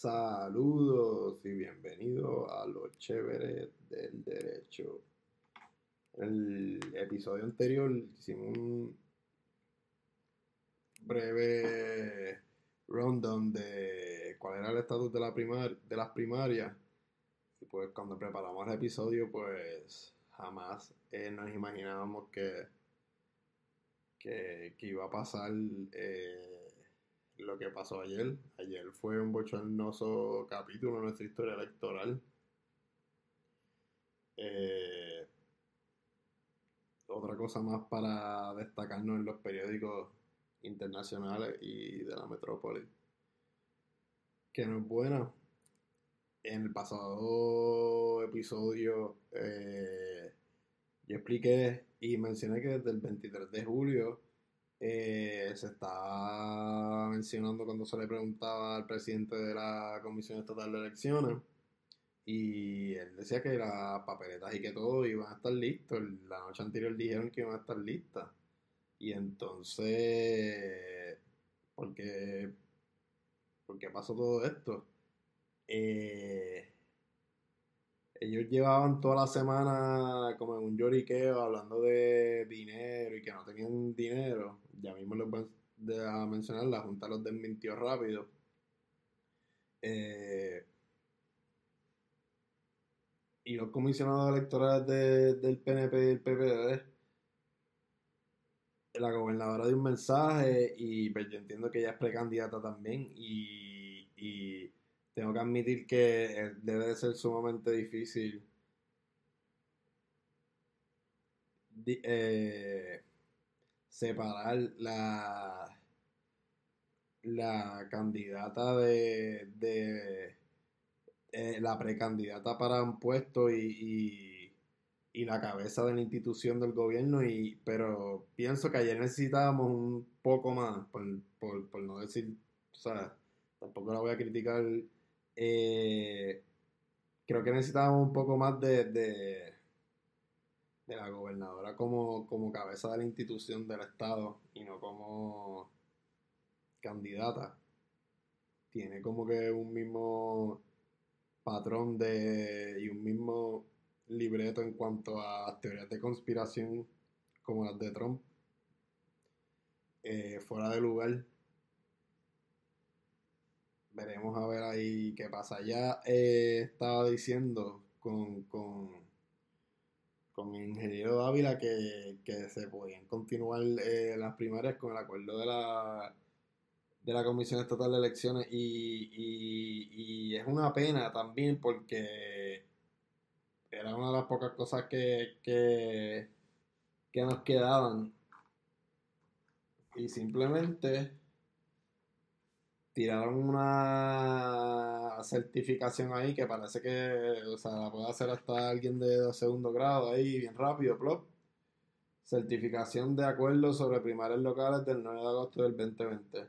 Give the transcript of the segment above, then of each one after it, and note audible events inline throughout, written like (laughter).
Saludos y bienvenidos a los chéveres del derecho. En el episodio anterior hicimos un breve rundown de cuál era el estatus de, la las primarias. Y pues cuando preparamos el episodio, pues jamás eh, nos imaginábamos que, que, que, iba a pasar. Eh, lo que pasó ayer. Ayer fue un bochornoso capítulo en nuestra historia electoral. Eh, otra cosa más para destacarnos en los periódicos internacionales y de la metrópoli. Que no es buena. En el pasado episodio eh, yo expliqué y mencioné que desde el 23 de julio eh, se está mencionando cuando se le preguntaba al presidente de la Comisión Estatal de Elecciones y él decía que las papeletas y que todo iban a estar listos. La noche anterior dijeron que iban a estar listas. Y entonces, ¿por qué, ¿por qué pasó todo esto? Eh, ellos llevaban toda la semana como en un lloriqueo hablando de dinero y que no tenían dinero. Ya mismo les voy a mencionar, la Junta los desmintió rápido. Eh, y los comisionados electorales del PNP y del PPD, la gobernadora dio un mensaje y pues, yo entiendo que ella es precandidata también y tengo que admitir que eh, debe de ser sumamente difícil eh, separar la la candidata de, de eh, la precandidata para un puesto y, y, la cabeza de la institución del gobierno y pero pienso que ayer necesitábamos un poco más por, por no decir o sea tampoco la voy a criticar eh, creo que necesitábamos un poco más de, de, la gobernadora como, como cabeza de la institución del Estado y no como candidata. Tiene como que un mismo patrón de y un mismo libreto en cuanto a teorías de conspiración como las de Trump eh, fuera de lugar veremos a ver ahí qué pasa. Ya eh, estaba diciendo con, con, con el ingeniero Dávila que, se podían continuar eh, las primarias con el acuerdo de la, de la Comisión Estatal de Elecciones y, y, es una pena también porque era una de las pocas cosas que, que, que nos quedaban y simplemente tiraron una certificación ahí que parece que, o sea, la puede hacer hasta alguien de segundo grado ahí, bien rápido, plop. Certificación de acuerdo sobre primarias locales del 9 de agosto del 2020.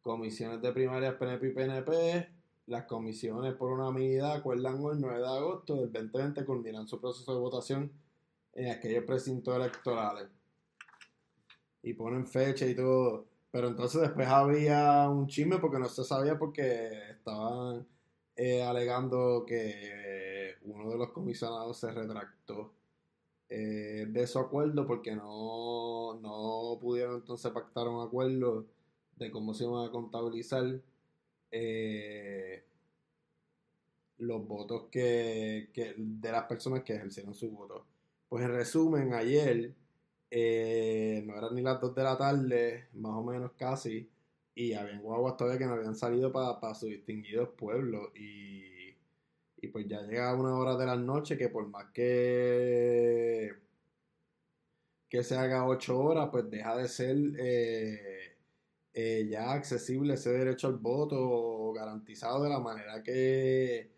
Comisiones de primarias PNP y PNP. Las comisiones por una medida acuerdan el 9 de agosto del 2020 culminan su proceso de votación en aquellos precintos electorales. Y ponen fecha y todo. Pero entonces después había un chisme porque no se sabía porque estaban eh, alegando que uno de los comisionados se retractó eh, de su acuerdo porque no, no pudieron entonces pactar un acuerdo de cómo se iban a contabilizar eh, los votos que, que, de las personas que ejercieron su voto. Pues en resumen, ayer eh, no eran ni las 2 de la tarde, más o menos casi, y había guaguas todavía que no habían salido para sus distinguidos pueblos. Y, y pues ya llega una hora de la noche que por más que, que se haga 8 horas, pues deja de ser eh, eh, ya accesible ese derecho al voto garantizado de la manera que,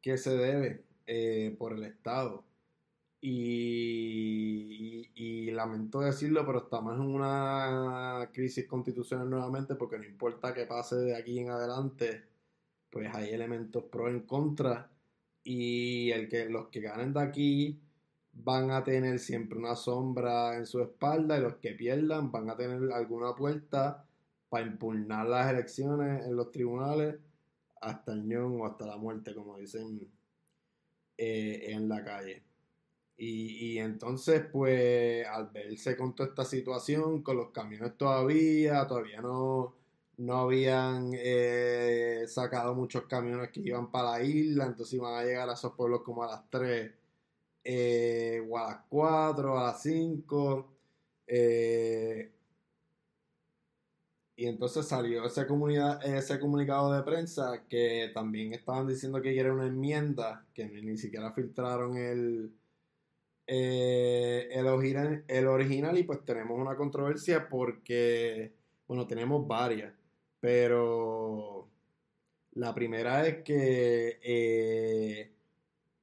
que se debe por el Estado. Y, lamento decirlo, pero estamos en una crisis constitucional nuevamente porque no importa qué pase de aquí en adelante, pues hay elementos pro en contra y el que los que ganen de aquí van a tener siempre una sombra en su espalda y los que pierdan van a tener alguna puerta para impugnar las elecciones en los tribunales hasta el ñón o hasta la muerte, como dicen eh, en la calle. Y, entonces, pues, al verse con toda esta situación, con los camiones todavía, todavía no, no habían eh, sacado muchos camiones que iban para la isla, entonces iban a llegar a esos pueblos como a las 3 eh, o a las 4, a las 5. Eh, y entonces salió ese, comunidad, ese comunicado de prensa que también estaban diciendo que era una enmienda, que ni, siquiera filtraron el, el, original, el original y pues tenemos una controversia porque, bueno, tenemos varias. Pero la primera es que eh,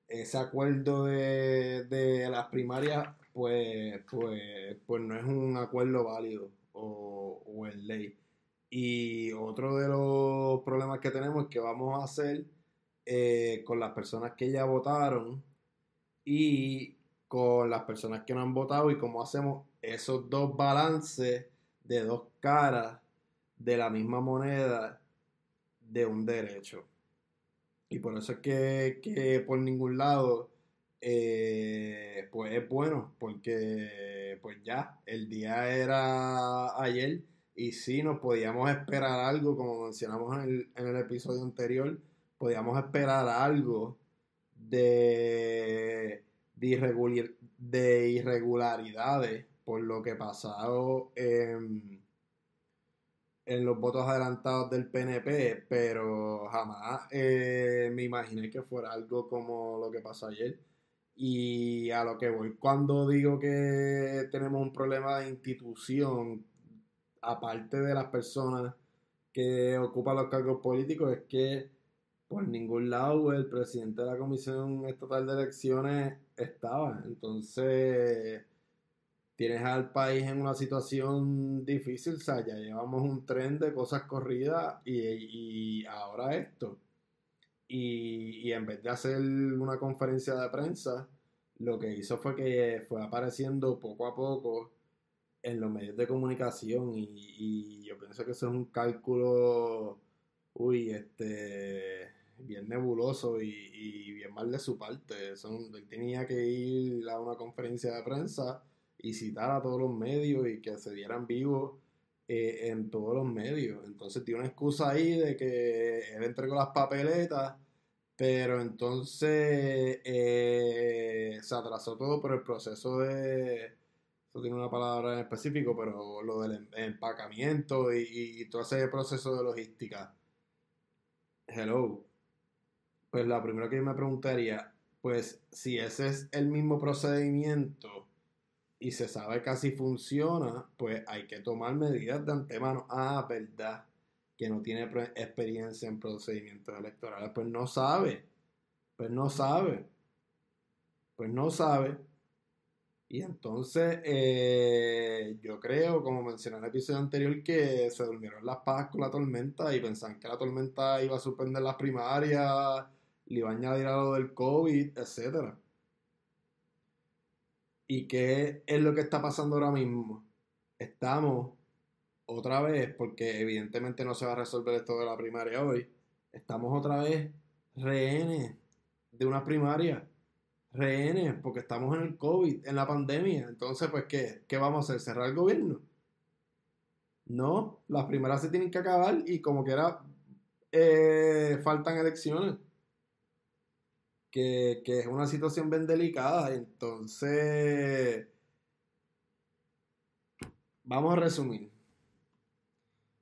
ese acuerdo de, las primarias, pues, pues, pues no es un acuerdo válido o, o en ley. Y otro de los problemas que tenemos es que vamos a hacer eh, con las personas que ya votaron y con las personas que no han votado y cómo hacemos esos dos balances de dos caras de la misma moneda de un derecho. Y por eso es que, por ningún lado, eh, pues es bueno, porque pues ya, el día era ayer y si nos podíamos esperar algo, como mencionamos en el, en el episodio anterior, podíamos esperar algo de, de, de irregularidades por lo que pasado en en los votos adelantados del PNP, pero jamás eh, me imaginé que fuera algo como lo que pasó ayer. Y a lo que voy, cuando digo que tenemos un problema de institución, aparte de las personas que ocupan los cargos políticos, es que por ningún lado el presidente de la Comisión Estatal de Elecciones estaba. Entonces tienes al país en una situación difícil, o sea, ya llevamos un tren de cosas corridas y, ahora esto. Y, en vez de hacer una conferencia de prensa, lo que hizo fue que fue apareciendo poco a poco en los medios de comunicación y, yo pienso que eso es un cálculo, uy, este, bien nebuloso y, bien mal de su parte. Son, él tenía que ir a una conferencia de prensa y citar a todos los medios y que se dieran vivos eh, en todos los medios. Entonces tiene una excusa ahí de que él entregó las papeletas, pero entonces eh, se atrasó todo por el proceso de... Eso tiene una palabra en específico, pero lo del em, empacamiento y, y todo ese proceso de logística. Hello. Pues la primera que yo me preguntaría, pues si ese es el mismo procedimiento y se sabe que así funciona, pues hay que tomar medidas de antemano. Ah, verdad, que no tiene experiencia en procedimientos electorales, pues no sabe, pues no sabe, pues no sabe. Y entonces eh, yo creo, como mencioné en el episodio anterior, que se durmieron las pajas con la tormenta y pensaban que la tormenta iba a suspender las primarias, le iba a añadir algo del COVID, etcétera. ¿Y qué es lo que está pasando ahora mismo? Estamos otra vez, porque evidentemente no se va a resolver esto de la primaria hoy, estamos otra vez rehenes de una primaria. Rehenes, porque estamos en el COVID, en la pandemia. Entonces, pues, ¿qué, ¿Qué vamos a hacer? ¿Cerrar el gobierno? No, las primeras se tienen que acabar y como quiera eh, faltan elecciones que, es una situación bien delicada. Entonces, vamos a resumir.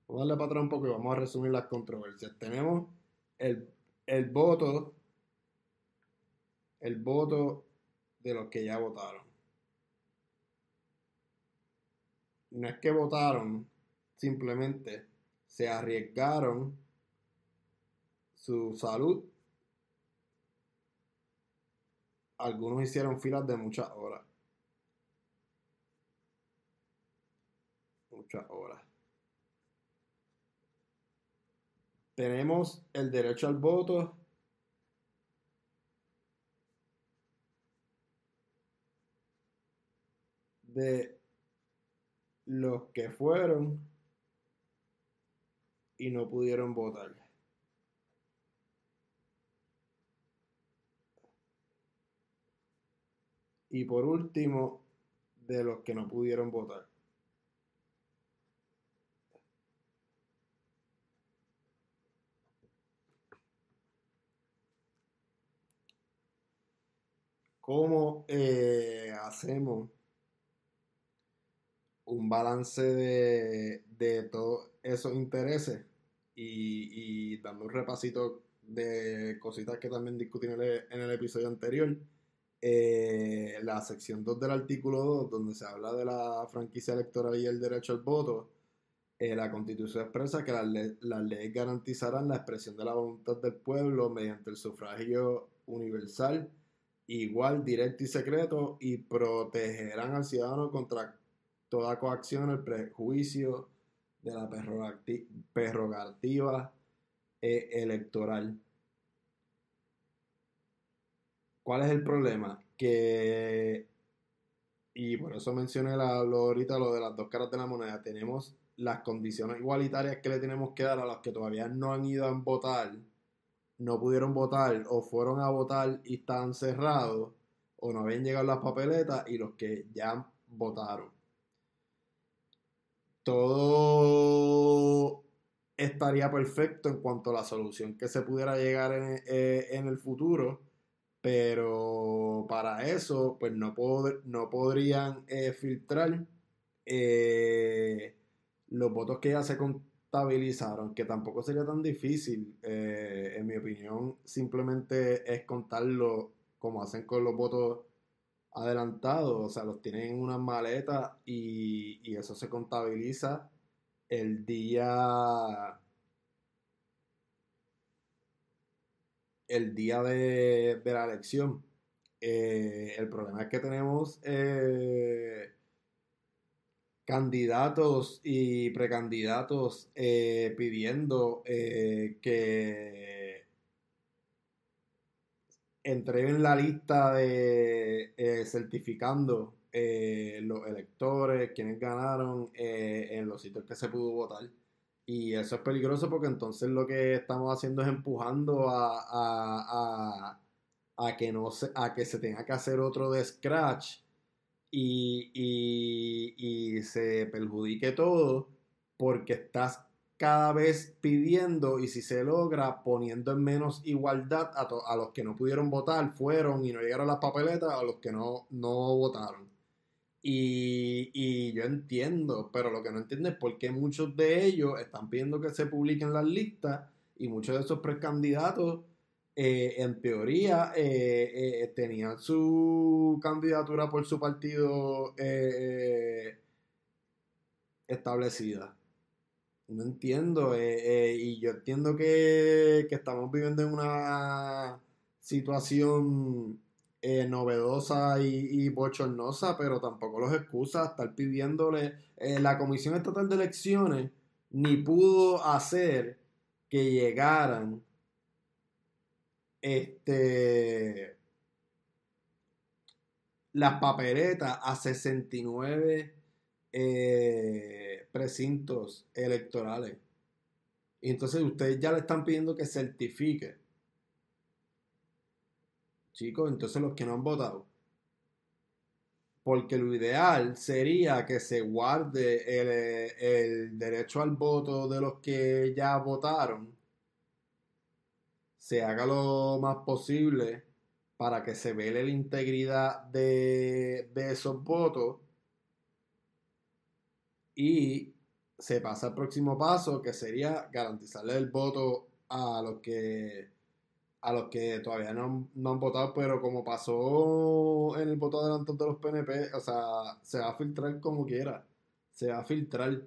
Vamos a darle para atrás un poco y vamos a resumir las controversias. Tenemos el, el voto, el voto de los que ya votaron. No es que votaron, simplemente se arriesgaron su salud algunos hicieron filas de muchas horas. Muchas horas. Tenemos el derecho al voto. de los que fueron y no pudieron votar. Y por último, de los que no pudieron votar. ¿Cómo eh, hacemos un balance de, de todos esos intereses? Y, y, dando un repasito de cositas que también discutí en el, episodio anterior. Eh, la sección 2 del artículo 2, donde se habla de la franquicia electoral y el derecho al voto, eh, la constitución expresa que las, las leyes garantizarán la expresión de la voluntad del pueblo mediante el sufragio universal igual, directo y secreto y protegerán al ciudadano contra toda coacción, el prejuicio de la prerrogativa eh, electoral. ¿Cuál es el problema? Que, y por eso mencioné la, ahorita lo de las dos caras de la moneda, tenemos las condiciones igualitarias que le tenemos que dar a los que todavía no han ido a votar no pudieron votar o fueron a votar y están cerrados o no habían llegado las papeletas y los que ya votaron. Todo estaría perfecto en cuanto a la solución que se pudiera llegar en, eh, el futuro, pero para eso pues no, podrían eh, filtrar eh, los votos que ya se, estabilizaron, que tampoco sería tan difícil, en mi opinión, simplemente es contarlo como hacen con los votos adelantados, o sea, los tienen en una maleta y, eso se contabiliza el día el día de, la elección. Eh, el problema es que tenemos eh, candidatos y precandidatos eh, pidiendo eh, que entreguen la lista de eh, certificando los electores, quienes ganaron en los sitios que se pudo votar. Y eso es peligroso porque entonces lo que estamos haciendo es empujando a, a, que, no se, a que se tenga que hacer otro de scratch y, se perjudique todo porque estás cada vez pidiendo y si se logra poniendo en menos igualdad a, los que no pudieron votar, fueron y no llegaron las papeletas, a los que no, no votaron. Y, y, yo entiendo, pero lo que no entiendo es por qué muchos de ellos están pidiendo que se publiquen las listas y muchos de esos precandidatos eh, en teoría eh, eh, tenían su candidatura por su partido establecida. No entiendo, y yo entiendo que, estamos viviendo en una situación novedosa y, bochornosa, pero tampoco los excusa estar pidiéndole. la Comisión Estatal de Elecciones ni pudo hacer que llegaran este, las papeletas a 69 eh, precintos electorales. Y entonces ustedes ya le están pidiendo que certifique. Chicos, entonces los que no han votado. Porque lo ideal sería que se guarde el, el derecho al voto de los que ya votaron se haga lo más posible para que se vele la integridad de, esos votos y se pasa al próximo paso que sería garantizarle el voto a los que a los que todavía no, han votado, pero como pasó en el voto adelantado de los PNP, o sea, se va a filtrar como quiera, se va a filtrar.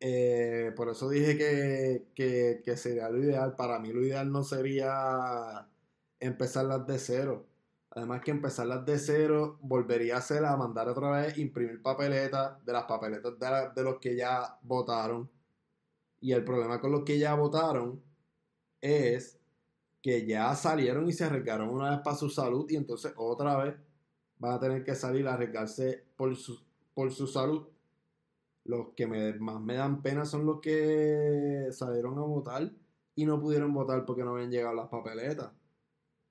Eh, por eso dije que, sería lo ideal. Para mí lo ideal no sería empezarlas de cero. Además que empezarlas de cero volvería a ser a mandar otra vez, imprimir papeletas de las papeletas de, los que ya votaron. Y el problema con los que ya votaron es que ya salieron y se arriesgaron una vez para su salud y entonces otra vez van a tener que salir a arriesgarse por su, por su salud los que más me dan pena son los que salieron a votar y no pudieron votar porque no habían llegado las papeletas.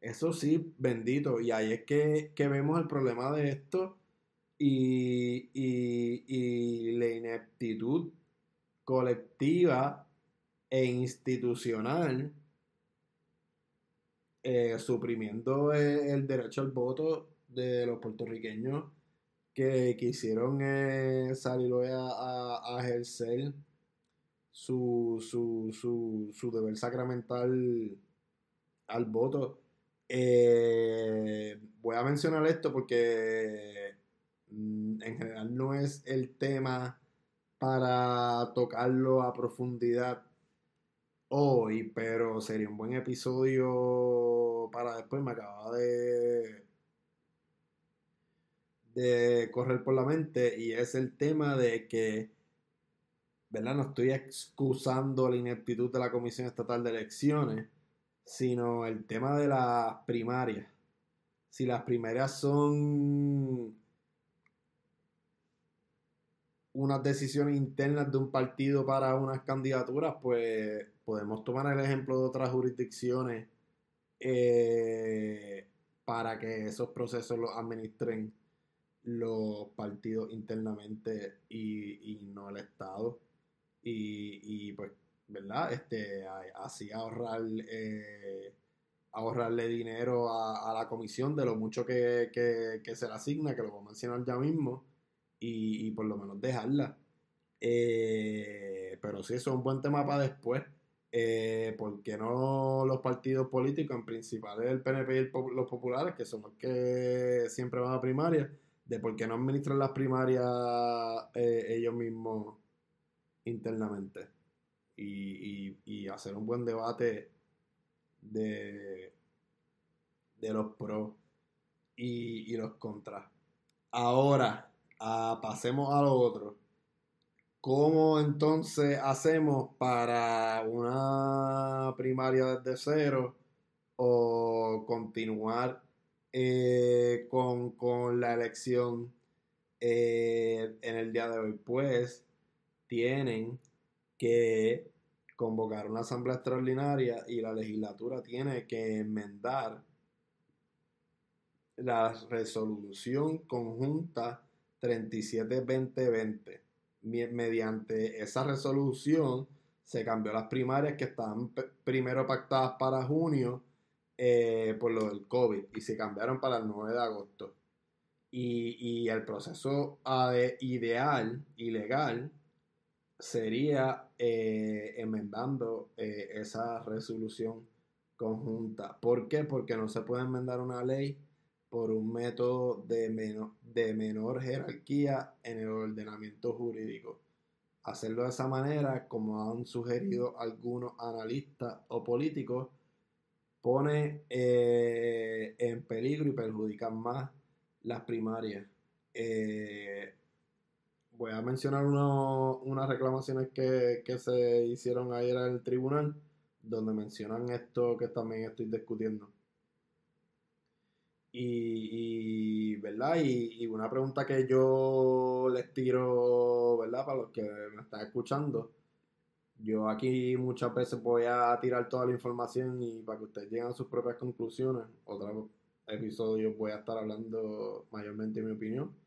Eso sí, bendito. Y ahí es que, vemos el problema de esto y, y, la ineptitud colectiva e institucional eh, suprimiendo el, derecho al voto de los puertorriqueños que quisieron eh, salir hoy a, ejercer su, su, su, deber sacramental al voto. Eh, voy a mencionar esto porque mm, en general no es el tema para tocarlo a profundidad hoy, pero sería un buen episodio para después. Me acaba de de correr por la mente y es el tema de que, ¿verdad? No estoy excusando la ineptitud de la Comisión Estatal de Elecciones, sino el tema de las primarias. Si las primarias son unas decisiones internas de un partido para unas candidaturas, pues podemos tomar el ejemplo de otras jurisdicciones eh, para que esos procesos los administren los partidos internamente y, no el Estado. Y, pues, ¿verdad? Este, así ahorrar, eh, ahorrarle dinero a, la comisión de lo mucho que, se le asigna, que lo voy a mencionar ya mismo, y, por lo menos dejarla. Eh, pero sí, eso es un buen tema para después. Eh, ¿Por qué no los partidos políticos, en principal el PNP y los populares, que son los que siempre van a primaria, de por qué no administran las primarias eh, ellos mismos internamente y, hacer un buen debate de, de los pros y, los contras. Ahora, ah, pasemos a lo otro. ¿Cómo entonces hacemos para una primaria desde cero o continuar eh, con, la elección eh, en el día de hoy? Pues tienen que convocar una asamblea extraordinaria y la legislatura tiene que enmendar la resolución conjunta 37-2020. Mediante esa resolución se cambió las primarias que estaban primero pactadas para junio eh, por lo del COVID y se cambiaron para el 9 de agosto. Y, el proceso ideal y legal sería eh, enmendando eh, esa resolución conjunta. ¿Por qué? Porque no se puede enmendar una ley por un método de, de menor jerarquía en el ordenamiento jurídico. Hacerlo de esa manera, como han sugerido algunos analistas o políticos, pone eh, en peligro y perjudica más las primarias. Voy a mencionar unas reclamaciones que, se hicieron ayer en el tribunal, donde mencionan esto que también estoy discutiendo. Y, ¿verdad? Y, y, una pregunta que yo les tiro, ¿verdad? Para los que me están escuchando yo aquí muchas veces voy a tirar toda la información y para que ustedes lleguen a sus propias conclusiones. Otro episodio voy a estar hablando mayormente de mi opinión.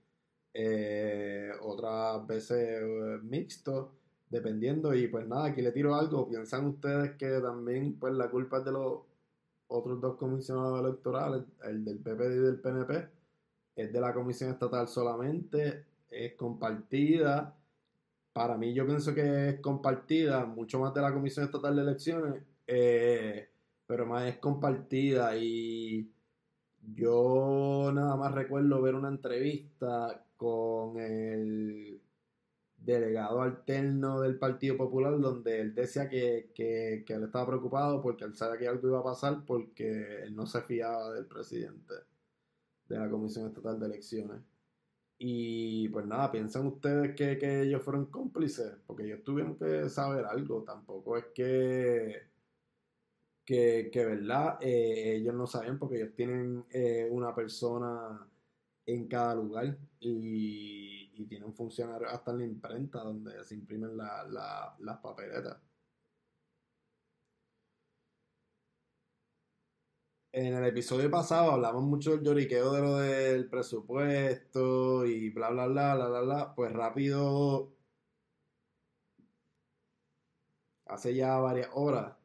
Eh, otras veces eh, mixto, dependiendo. Y pues nada, aquí le tiro algo. ¿Piensan ustedes que también pues la culpa es de los otros dos comisionados electorales, el del PPD y del PNP? ¿Es de la comisión estatal solamente? ¿Es compartida? para mí yo pienso que es compartida, mucho más de la Comisión Estatal de Elecciones, eh, pero más es compartida y yo nada más recuerdo ver una entrevista con el delegado alterno del Partido Popular donde él decía que, que, que él estaba preocupado porque él sabía que algo iba a pasar porque él no se fiaba del presidente de la Comisión Estatal de Elecciones. Y pues nada, piensan ustedes que, ellos fueron cómplices, porque ellos tuvieron que saber algo, tampoco es que, que, que verdad, eh, ellos no saben porque ellos tienen eh, una persona en cada lugar y, y tienen funcionarios hasta en la imprenta donde se imprimen las papeletas. en el episodio pasado hablamos mucho del lloriqueo de lo del presupuesto y bla, bla, bla, bla, bla, bla. Pues rápido, hace ya varias horas,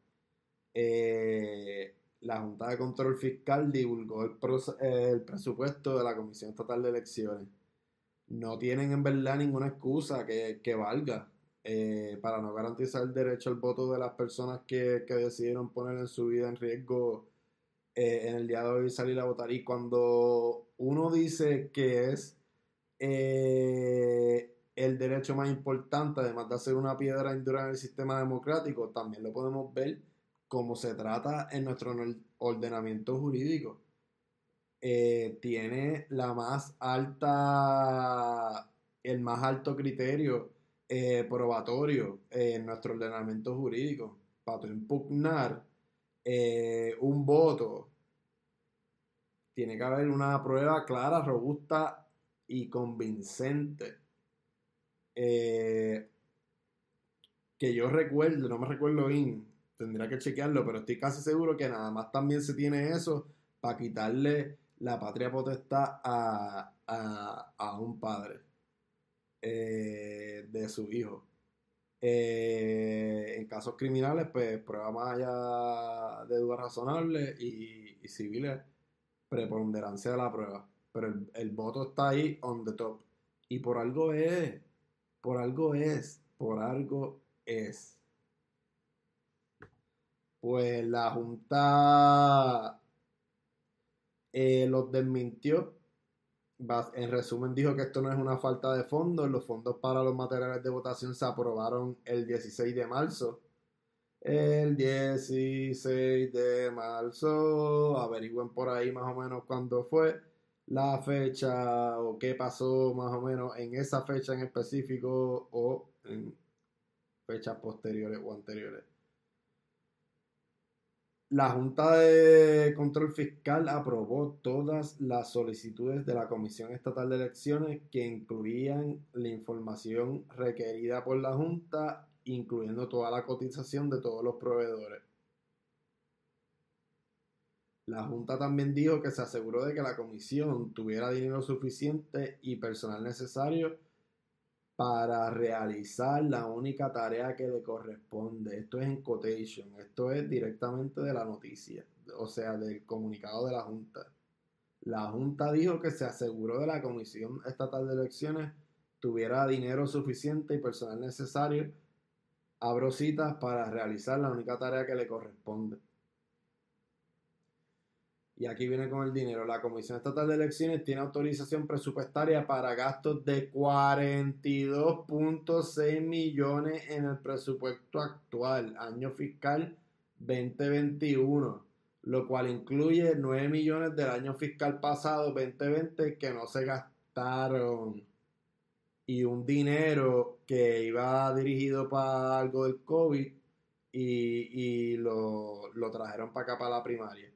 eh, la Junta de Control Fiscal divulgó el, presupuesto de la Comisión Estatal de Elecciones. No tienen en verdad ninguna excusa que, que valga eh, para no garantizar el derecho al voto de las personas que, que decidieron poner en su vida en riesgo eh, en el día de hoy salir a votar. Y cuando uno dice que es eh, el derecho más importante, además de ser una piedra indura en el sistema democrático, también lo podemos ver como se trata en nuestro ordenamiento jurídico. Eh, tiene la más alta, el más alto criterio probatorio en nuestro ordenamiento jurídico. Para impugnar eh, un voto, tiene que haber una prueba clara, robusta y convincente. Eh, que yo recuerdo, no me recuerdo bien, tendría que chequearlo, pero estoy casi seguro que nada más también se tiene eso para quitarle la patria potestad a, un padre eh, de su hijo. Eh, en casos criminales, pues prueba más allá de duda razonable y, y civiles, preponderancia de la prueba. Pero el, voto está ahí on the top. Y por algo es, por algo es, por algo es. Pues la Junta eh, los desmintió en resumen dijo que esto no es una falta de fondos, los fondos para los materiales de votación se aprobaron el 16 de marzo. El 16 de marzo, averigüen por ahí más o menos cuándo fue la fecha o qué pasó más o menos en esa fecha en específico o en fechas posteriores o anteriores. La Junta de Control Fiscal aprobó todas las solicitudes de la Comisión Estatal de Elecciones que incluían la información requerida por la Junta, incluyendo toda la cotización de todos los proveedores. La Junta también dijo que se aseguró de que la comisión tuviera dinero suficiente y personal necesario para realizar la única tarea que le corresponde. Esto es en quotation, esto es directamente de la noticia, o sea, del comunicado de la Junta. La Junta dijo que se aseguró de la Comisión Estatal de Elecciones tuviera dinero suficiente y personal necesario, abro citas, para realizar la única tarea que le corresponde. Y aquí viene con el dinero. La Comisión Estatal de Elecciones tiene autorización presupuestaria para gastos de 42.6 millones en el presupuesto actual, año fiscal 2021, lo cual incluye 9 millones del año fiscal pasado 2020 que no se gastaron y un dinero que iba dirigido para algo del COVID y, lo, lo trajeron para acá para la primaria.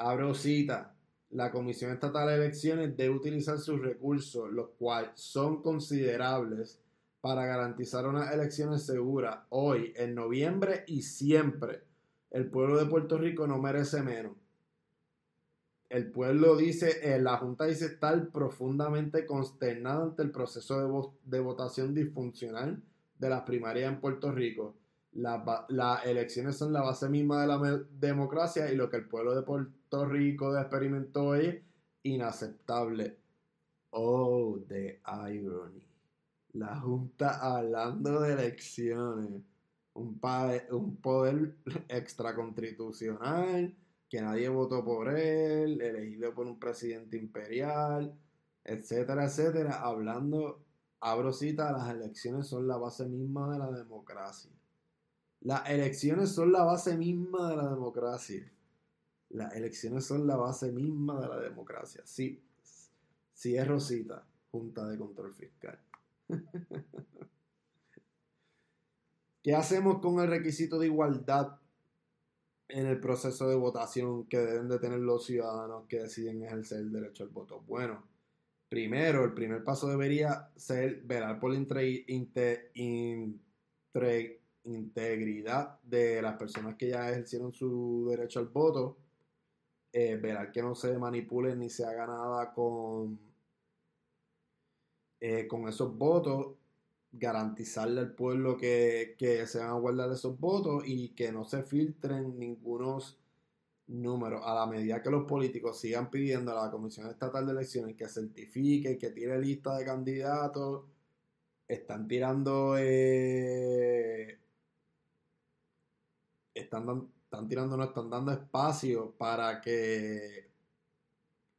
Abro cita. La Comisión Estatal de Elecciones debe utilizar sus recursos, los cuales son considerables, para garantizar unas elecciones seguras hoy, en noviembre y siempre. El pueblo de Puerto Rico no merece menos. El pueblo dice, eh, la Junta dice estar profundamente consternada ante el proceso de, votación disfuncional de las primarias en Puerto Rico las elecciones son la base misma de la democracia y lo que el pueblo de Puerto Rico experimentó es inaceptable. Oh, the irony. La Junta hablando de elecciones. Un, un poder extraconstitucional que nadie votó por él, elegido por un presidente imperial, etcétera, etcétera. Hablando, abro cita, las elecciones son la base misma de la democracia. Las elecciones son la base misma de la democracia. Las elecciones son la base misma de la democracia. Sí, sí es Rosita, Junta de Control Fiscal. (laughs) ¿Qué hacemos con el requisito de igualdad en el proceso de votación que deben de tener los ciudadanos que deciden ejercer el derecho al voto? Bueno, primero, el primer paso debería ser velar por la integridad de las personas que ya ejercieron su derecho al voto eh, que no se manipule ni se haga nada con, eh, con esos votos, garantizarle al pueblo que, que se van a guardar esos votos y que no se filtren ningunos números. A la medida que los políticos sigan pidiendo a la Comisión Estatal de Elecciones que certifique, que tire lista de candidatos, están tirando eh, están, están tirando, no están dando espacio para que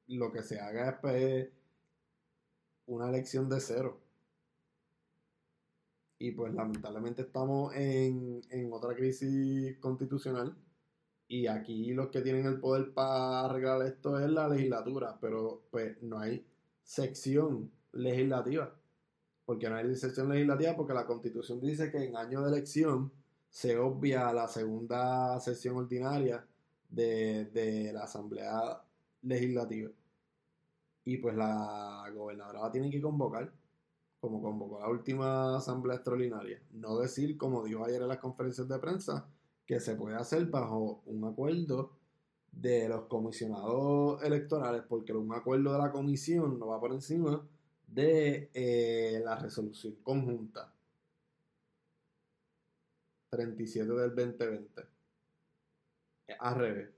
lo que se haga es pues, una elección de cero. Y pues lamentablemente estamos en, en otra crisis constitucional. Y aquí los que tienen el poder para arreglar esto es la legislatura, pero pues no hay sección legislativa. Porque no hay sección legislativa porque la constitución dice que en año de elección se obvia la segunda sesión ordinaria de, la Asamblea Legislativa. Y pues la gobernadora la tiene que convocar, como convocó la última Asamblea Extraordinaria. No decir, como dijo ayer en las conferencias de prensa, que se puede hacer bajo un acuerdo de los comisionados electorales, porque un acuerdo de la comisión no va por encima de eh, la resolución conjunta 37 del 2020. Al revés.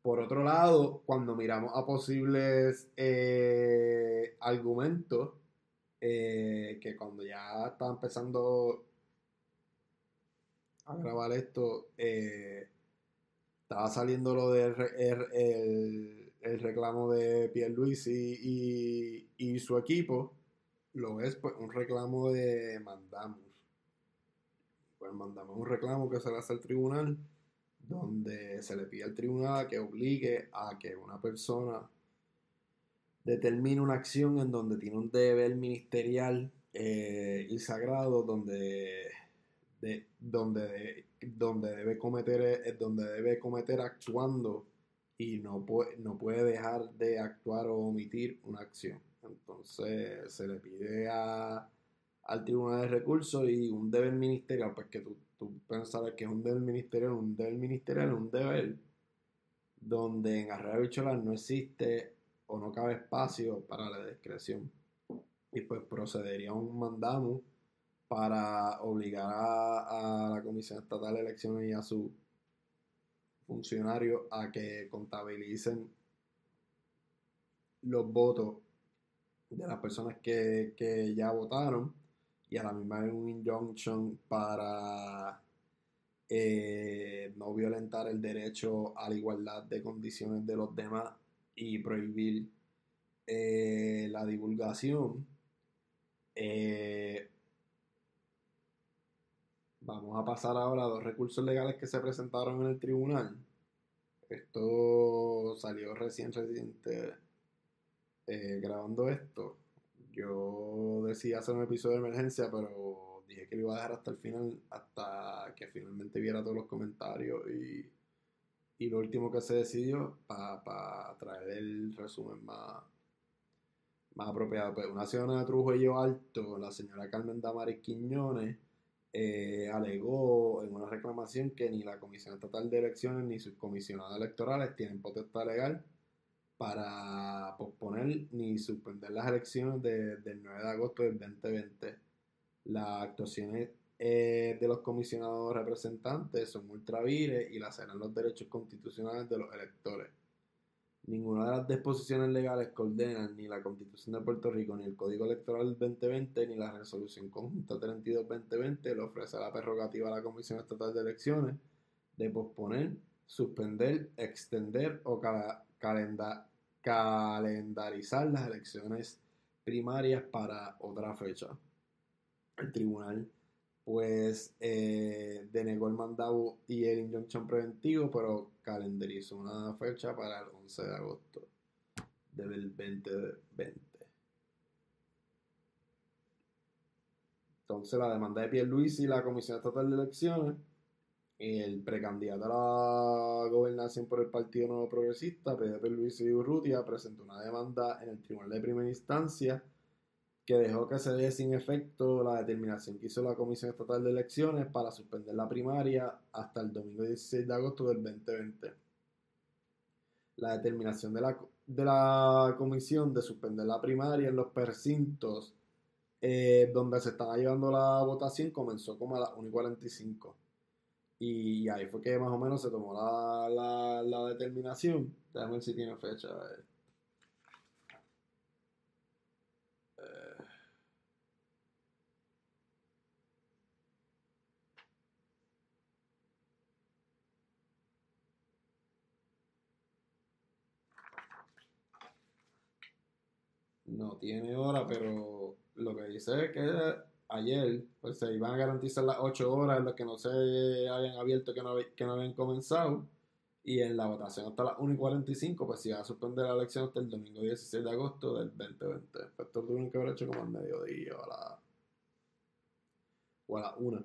Por otro lado, cuando miramos a posibles eh, argumentos, eh, que cuando ya está empezando a grabar esto, eh, estaba saliendo lo del el, el, reclamo de Pierluisi y, y, y su equipo, lo es pues un reclamo de Mandamos pues mandamos un reclamo que se le hace al tribunal, donde se le pide al tribunal que obligue a que una persona determine una acción en donde tiene un deber ministerial eh, y sagrado, donde, donde, donde debe cometer, eh, donde debe cometer actuando y no puede, no puede dejar de actuar o omitir una acción. Entonces se le pide a al Tribunal de Recursos y un deber ministerial, pues que tú, tú pensarás que es un deber ministerial, un deber ministerial, un deber donde en Arrea Bicholar no existe o no cabe espacio para la discreción. Y pues procedería un mandamo para obligar a, la Comisión Estatal de Elecciones y a su funcionarios a que contabilicen los votos de las personas que, que ya votaron y a la misma vez un injunction para eh, no violentar el derecho a la igualdad de condiciones de los demás y prohibir eh, la divulgación. Eh, vamos a pasar ahora a dos recursos legales que se presentaron en el tribunal. Esto salió recién, reciente, grabando esto. Yo decía hacer un episodio de emergencia, pero dije que lo iba a dejar hasta el final, hasta que finalmente viera todos los comentarios y, y lo último que se decidió para traer el resumen más, más apropiado. Pues una ciudadana de Trujillo Alto, la señora Carmen Damaris Quiñones, eh, alegó en una reclamación que ni la Comisión Estatal de Elecciones ni sus comisionados electorales tienen potestad legal para posponer ni suspender las elecciones del 9 de agosto del 2020. Las actuaciones eh, de los comisionados representantes son ultravires y laceran los derechos constitucionales de los electores. Ninguna de las disposiciones legales que ordenan ni la Constitución de Puerto Rico, ni el Código Electoral del 2020, ni la Resolución Conjunta 32-2020 le ofrece la prerrogativa a la Comisión Estatal de Elecciones de posponer, suspender, extender o calendar calendarizar las elecciones primarias para otra fecha. El tribunal pues eh, denegó el mandado y el injunction preventivo, pero calendarizó una fecha para el 11 de agosto del 2020. Entonces la demanda de Luis y la Comisión Estatal de Elecciones el precandidato a la gobernación por el Partido Nuevo Progresista, PDP Luis Urrutia, presentó una demanda en el Tribunal de Primera Instancia que dejó que se dé sin efecto la determinación que hizo la Comisión Estatal de Elecciones para suspender la primaria hasta el domingo 16 de agosto del 2020. la determinación de la, de la comisión de suspender la primaria en los precintos eh, donde se estaba llevando la votación comenzó como a las 1 y 45. Y ahí fue que más o menos se tomó la, la, la determinación. Déjame ver si tiene fecha. no tiene hora, pero lo que dice es que ayer pues, se iban a garantizar las 8 horas en las que no se habían abierto, que no, habían comenzado. Y en la votación hasta las 1 y 45, pues se iba a suspender la elección hasta el domingo 16 de agosto del 2020. Esto tuvieron que haber hecho como al mediodía o a la, o a la 1.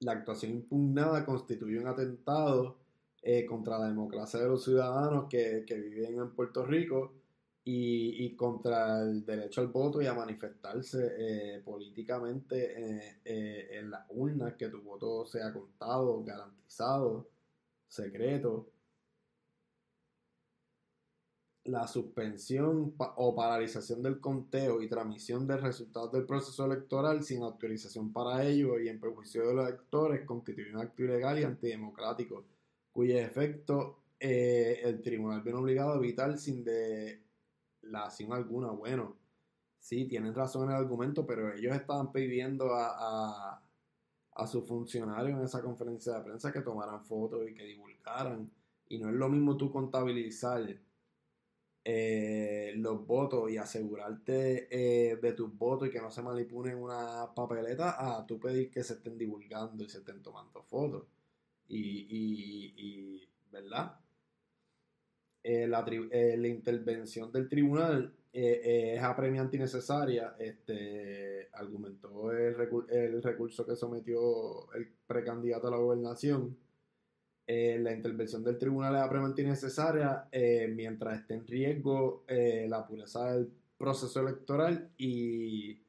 La actuación impugnada constituye un atentado eh, contra la democracia de los ciudadanos que, que viven en Puerto Rico y, contra el derecho al voto y a manifestarse eh, políticamente eh, eh, en las urnas, que tu voto sea contado, garantizado, secreto. La suspensión o paralización del conteo y transmisión de resultados del proceso electoral sin autorización para ello y en perjuicio de los electores constituye un acto ilegal y antidemocrático, cuyo efecto el tribunal viene obligado a evitar sin de la acción alguna. Bueno, sí, tienen razón en el argumento, pero ellos estaban pidiendo a, a, a sus funcionarios en esa conferencia de prensa que tomaran fotos y que divulgaran. Y no es lo mismo tú contabilizar eh, los votos y asegurarte eh, de tus votos y que no se manipulen una papeleta a tú pedir que se estén divulgando y se estén tomando fotos. Y, y, y ¿verdad? Eh, la, eh, la, intervención del tribunal eh, es apremiante y necesaria, este, argumentó el, el, recurso que sometió el precandidato a la gobernación. la intervención del tribunal es apremiante y necesaria mientras esté en riesgo la pureza del proceso electoral y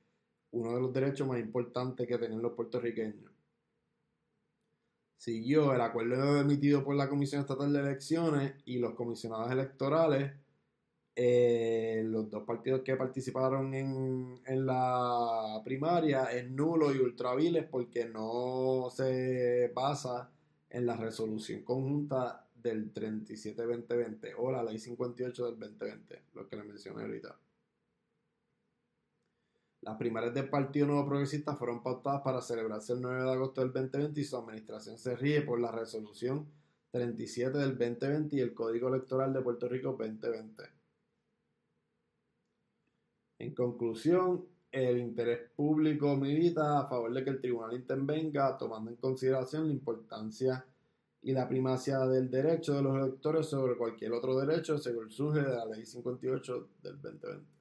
uno de los derechos más importantes que tienen los puertorriqueños siguió el acuerdo emitido por la Comisión Estatal de Elecciones y los comisionados electorales, eh, los dos partidos que participaron en, en, la primaria, es nulo y ultraviles porque no se basa en la resolución conjunta del 37-2020 o la ley 58 del 2020, lo que le mencioné ahorita. Las primarias del Partido Nuevo Progresista fueron pautadas para celebrarse el 9 de agosto del 2020 y su administración se ríe por la resolución 37 del 2020 y el Código Electoral de Puerto Rico 2020. En conclusión, el interés público milita a favor de que el tribunal intervenga, tomando en consideración la importancia y la primacia del derecho de los electores sobre cualquier otro derecho según surge de la Ley 58 del 2020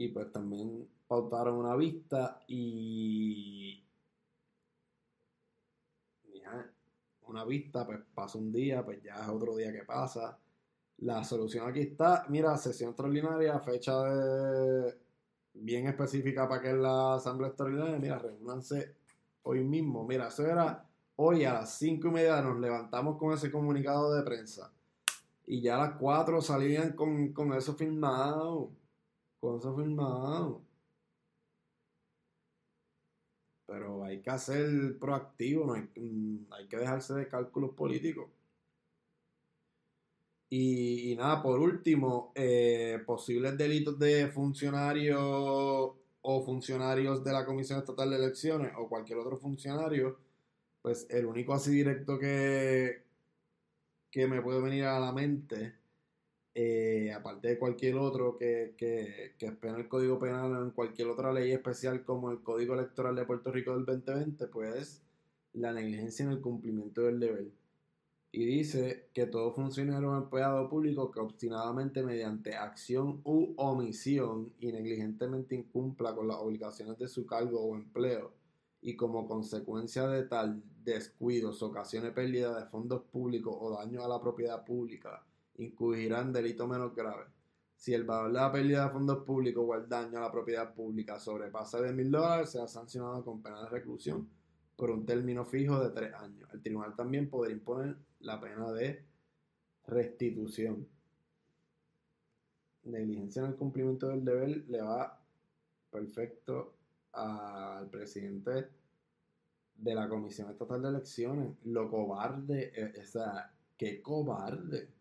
y pues también pautaron una vista y una vista pues pasa un día pues ya es otro día que pasa. La solución aquí está mira sesión extraordinaria fecha bien específica para que la asamblea extraordinaria mira reúnanse hoy mismo. Mira eso era hoy a las cinco y media nos levantamos con ese comunicado de prensa. Y ya a las cuatro salían con, con eso firmado con eso firmado. Pero hay que ser proactivo, no hay, mm, hay que dejarse de cálculos políticos. Y, nada, por último, eh, posibles delitos de funcionarios o funcionarios de la Comisión Estatal de Elecciones o cualquier otro funcionario, pues el único así directo que, que me puede venir a la mente eh, aparte de cualquier otro que, que, que el Código Penal en cualquier otra ley especial como el Código Electoral de Puerto Rico del 2020, pues la negligencia en el cumplimiento del deber. Y dice que todo funcionario o empleado público que obstinadamente mediante acción u omisión y negligentemente incumpla con las obligaciones de su cargo o empleo y como consecuencia de tal descuidos ocasione pérdida de fondos públicos o daño a la propiedad pública incurrirán delitos menos graves. Si el valor de la pérdida de fondos públicos o el daño a la propiedad pública sobrepasa de mil dólares, será sancionado con pena de reclusión por un término fijo de tres años. El tribunal también podrá imponer la pena de restitución. Negligencia en el cumplimiento del deber le va perfecto al presidente de la Comisión Estatal de Elecciones. Lo cobarde, eh, o sea, qué cobarde.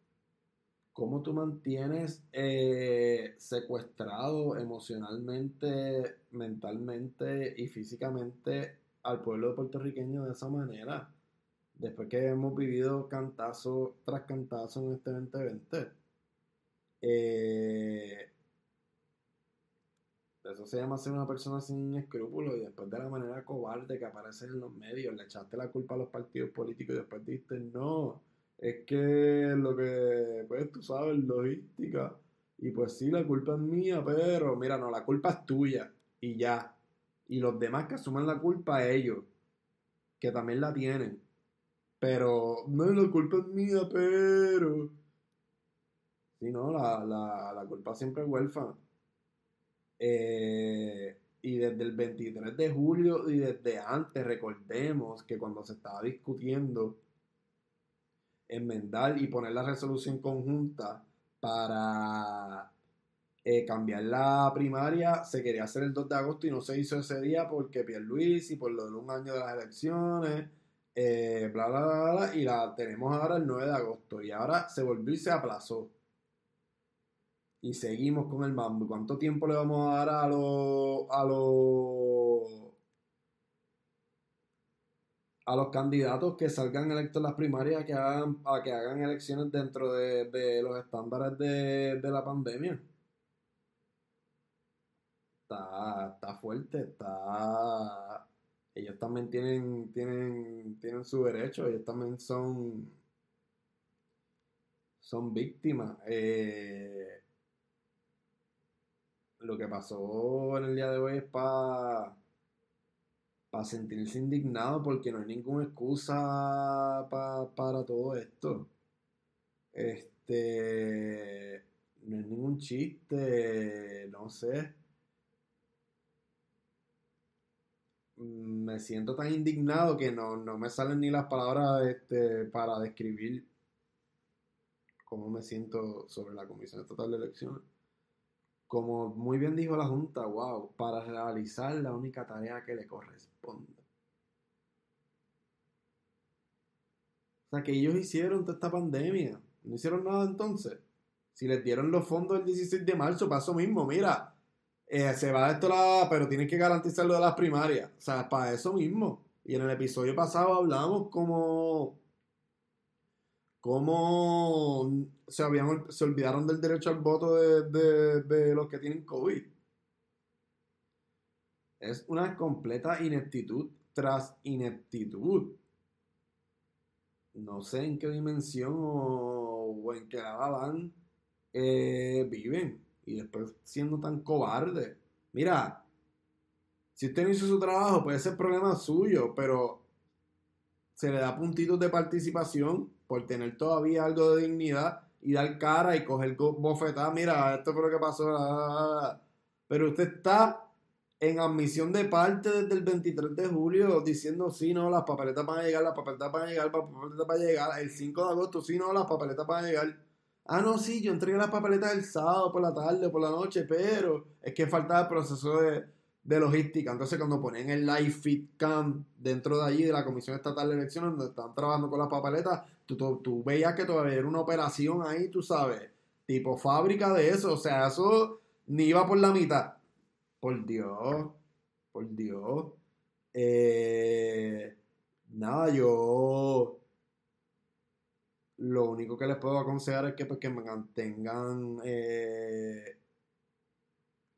¿Cómo tú mantienes eh, secuestrado emocionalmente, mentalmente y físicamente al pueblo puertorriqueño de esa manera? Después que hemos vivido cantazo tras cantazo en este 2020. Eh, eso se llama ser una persona sin escrúpulos y después de la manera cobarde que aparece en los medios, le echaste la culpa a los partidos políticos y después dijiste, no, es que lo que, pues tú sabes, logística. Y pues sí, la culpa es mía, pero mira, no, la culpa es tuya y ya. Y los demás que asuman la culpa ellos, que también la tienen. Pero, no, la culpa es mía, pero... Sí, no, la, la, la culpa siempre es huérfana. Eh, y desde el 23 de julio y desde antes, recordemos que cuando se estaba discutiendo enmendar y poner la resolución conjunta para eh, cambiar la primaria, se quería hacer el 2 de agosto y no se hizo ese día porque Luis y por lo de un año de las elecciones, eh, bla, bla, bla, bla, y la tenemos ahora el 9 de agosto y ahora se volvió y se aplazó y seguimos con el mambo. ¿Cuánto tiempo le vamos a dar a los a los a los candidatos que salgan electos en las primarias que hagan, a que hagan elecciones dentro de, los estándares de, la pandemia? Está, está fuerte, está ellos también tienen, tienen, tienen su derecho, ellos también son, son víctimas. Eh, lo que pasó en el día de hoy es para para sentirse indignado porque no hay ninguna excusa para todo esto. Este no es ningún chiste, no sé. Me siento tan indignado que no, no me salen ni las palabras este, para describir cómo me siento sobre la Comisión Estatal de Elecciones como muy bien dijo la Junta, wow, para realizar la única tarea que le corresponde. O sea, que ellos hicieron toda esta pandemia. No hicieron nada entonces. Si les dieron los fondos el 16 de marzo, eso mismo, mira, eh, se va esto la, pero tienen que garantizar lo de las primarias. O sea, para eso mismo. Y en el episodio pasado hablamos como cómo se, habían, se olvidaron del derecho al voto de, los que tienen COVID. Es una completa ineptitud tras ineptitud. No sé en qué dimensión o, en qué la eh, viven. Y después siendo tan cobarde. Mira, si usted no hizo su trabajo, puede ser problema suyo, pero se le da puntitos de participación por tener todavía algo de dignidad y dar cara y coger bofetada. Mira, esto fue lo que pasó. Pero usted está en admisión de parte desde el 23 de julio diciendo sí, no, las papeletas van a llegar, las papeletas van a llegar, las papeletas van a llegar. El 5 de agosto, sí, no, las papeletas van a llegar. Ah, no, sí, yo entregué las papeletas el sábado por la tarde, por la noche, pero es que faltaba el proceso de, de logística. Entonces, cuando ponen el live fit cam dentro de allí de la Comisión Estatal de Elecciones, donde están trabajando con las papeletas, tú, tú, veías que todavía era una operación ahí, tú sabes, tipo fábrica de eso. O sea, eso ni iba por la mitad. Por Dios, por Dios. Eh, nada, yo lo único que les puedo aconsejar es que, pues, que mantengan eh,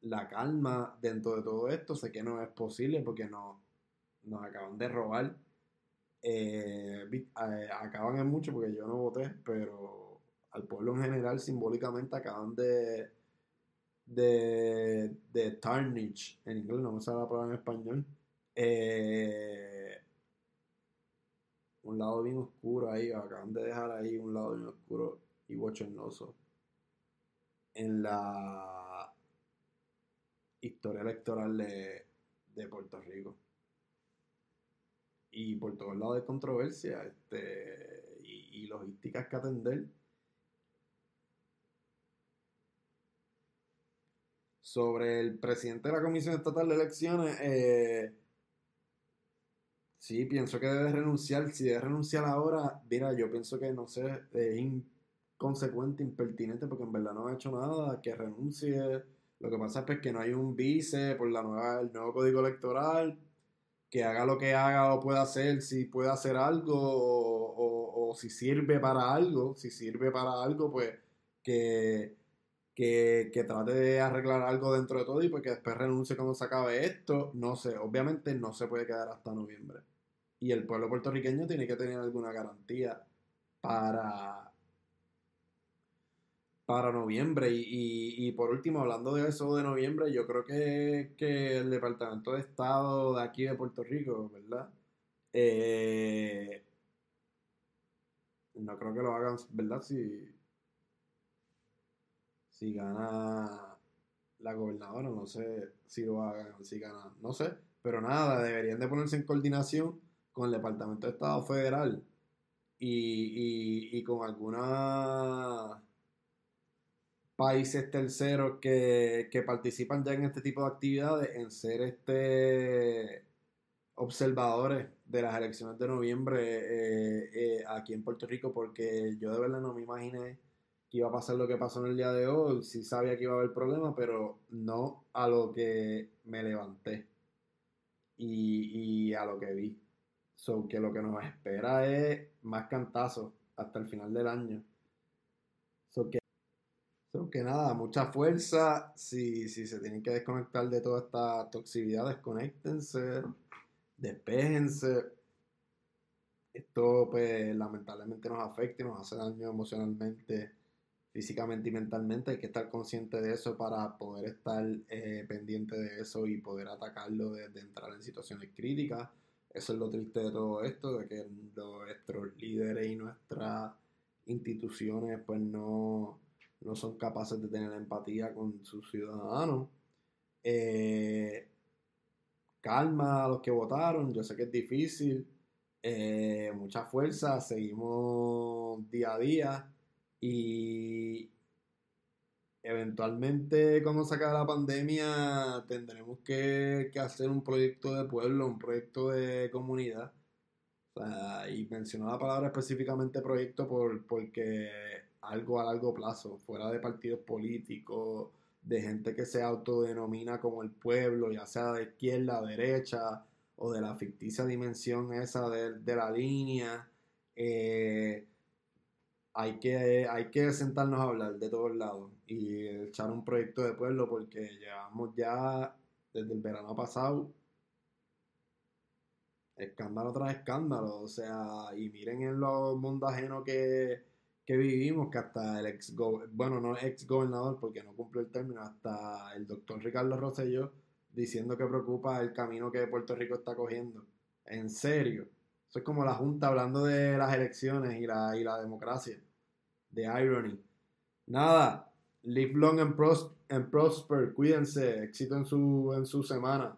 la calma dentro de todo esto. Sé que no es posible porque no, nos acaban de robar. Eh, eh, acaban en mucho porque yo no voté, pero al pueblo en general simbólicamente acaban de de, de tarnish en inglés, no me sale la palabra en español. Eh, un lado bien oscuro ahí, acaban de dejar ahí un lado bien oscuro y bochornoso en la historia electoral de, Puerto Rico. y por todos lados de controversia este, y, y logísticas que atender. Sobre el presidente de la Comisión Estatal de Elecciones, eh, sí, pienso que debe renunciar. Si debe renunciar ahora, mira, yo pienso que no sé, es inconsecuente, impertinente, porque en verdad no ha hecho nada, que renuncie. Lo que pasa es pues, que no hay un vice por la nueva, el nuevo código electoral, que haga lo que haga o pueda hacer, si puede hacer algo o, si sirve para algo, si sirve para algo, pues que que, trate de arreglar algo dentro de todo y porque después renuncie cuando se acabe esto. No sé, obviamente no se puede quedar hasta noviembre. Y el pueblo puertorriqueño tiene que tener alguna garantía para, para noviembre. Y, por último, hablando de eso de noviembre, yo creo que, que el Departamento de Estado de aquí de Puerto Rico, ¿verdad? Eh, no creo que lo hagan, ¿verdad? Si, si gana la gobernadora, no sé si lo hagan, si gana, no sé, pero nada, deberían de ponerse en coordinación con el Departamento de Estado Federal y, con algunos países terceros que, participan ya en este tipo de actividades en ser este observadores de las elecciones de noviembre eh, eh, aquí en Puerto Rico porque yo de verdad no me imaginé que iba a pasar lo que pasó en el día de hoy, sí sabía que iba a haber problemas, pero no a lo que me levanté y, a lo que vi. So que lo que nos espera es más cantazos hasta el final del año. So que, que nada, mucha fuerza. Si, si se tienen que desconectar de toda esta toxicidad, desconectense, despéjense. Esto pues lamentablemente nos afecta y nos hace daño emocionalmente físicamente y mentalmente, hay que estar consciente de eso para poder estar eh, pendiente de eso y poder atacarlo desde entrar en situaciones críticas. Eso es lo triste de todo esto, de que nuestros líderes y nuestras instituciones pues no, no son capaces de tener empatía con sus ciudadanos. Eh, calma a los que votaron, yo sé que es difícil, eh, mucha fuerza, seguimos día a día y eventualmente cuando se acabe la pandemia tendremos que, hacer un proyecto de pueblo, un proyecto de comunidad. y menciono la palabra específicamente proyecto por, porque algo a largo plazo, fuera de partidos políticos, de gente que se autodenomina como el pueblo, ya sea de izquierda, derecha, o de la ficticia dimensión esa de, de la línea. Eh, hay que, hay que sentarnos a hablar de todos lados y echar un proyecto de pueblo porque llevamos ya desde el verano pasado escándalo tras escándalo, o sea, y miren en los mundos ajenos que, que vivimos, que hasta el ex, bueno, no ex gobernador porque no cumplió el término, hasta el doctor Ricardo Rosselló diciendo que preocupa el camino que Puerto Rico está cogiendo. En serio. Eso es como la Junta hablando de las elecciones y la, y la democracia. De irony. Nada. Live long and, prosper. Cuídense. Éxito en su, en su semana.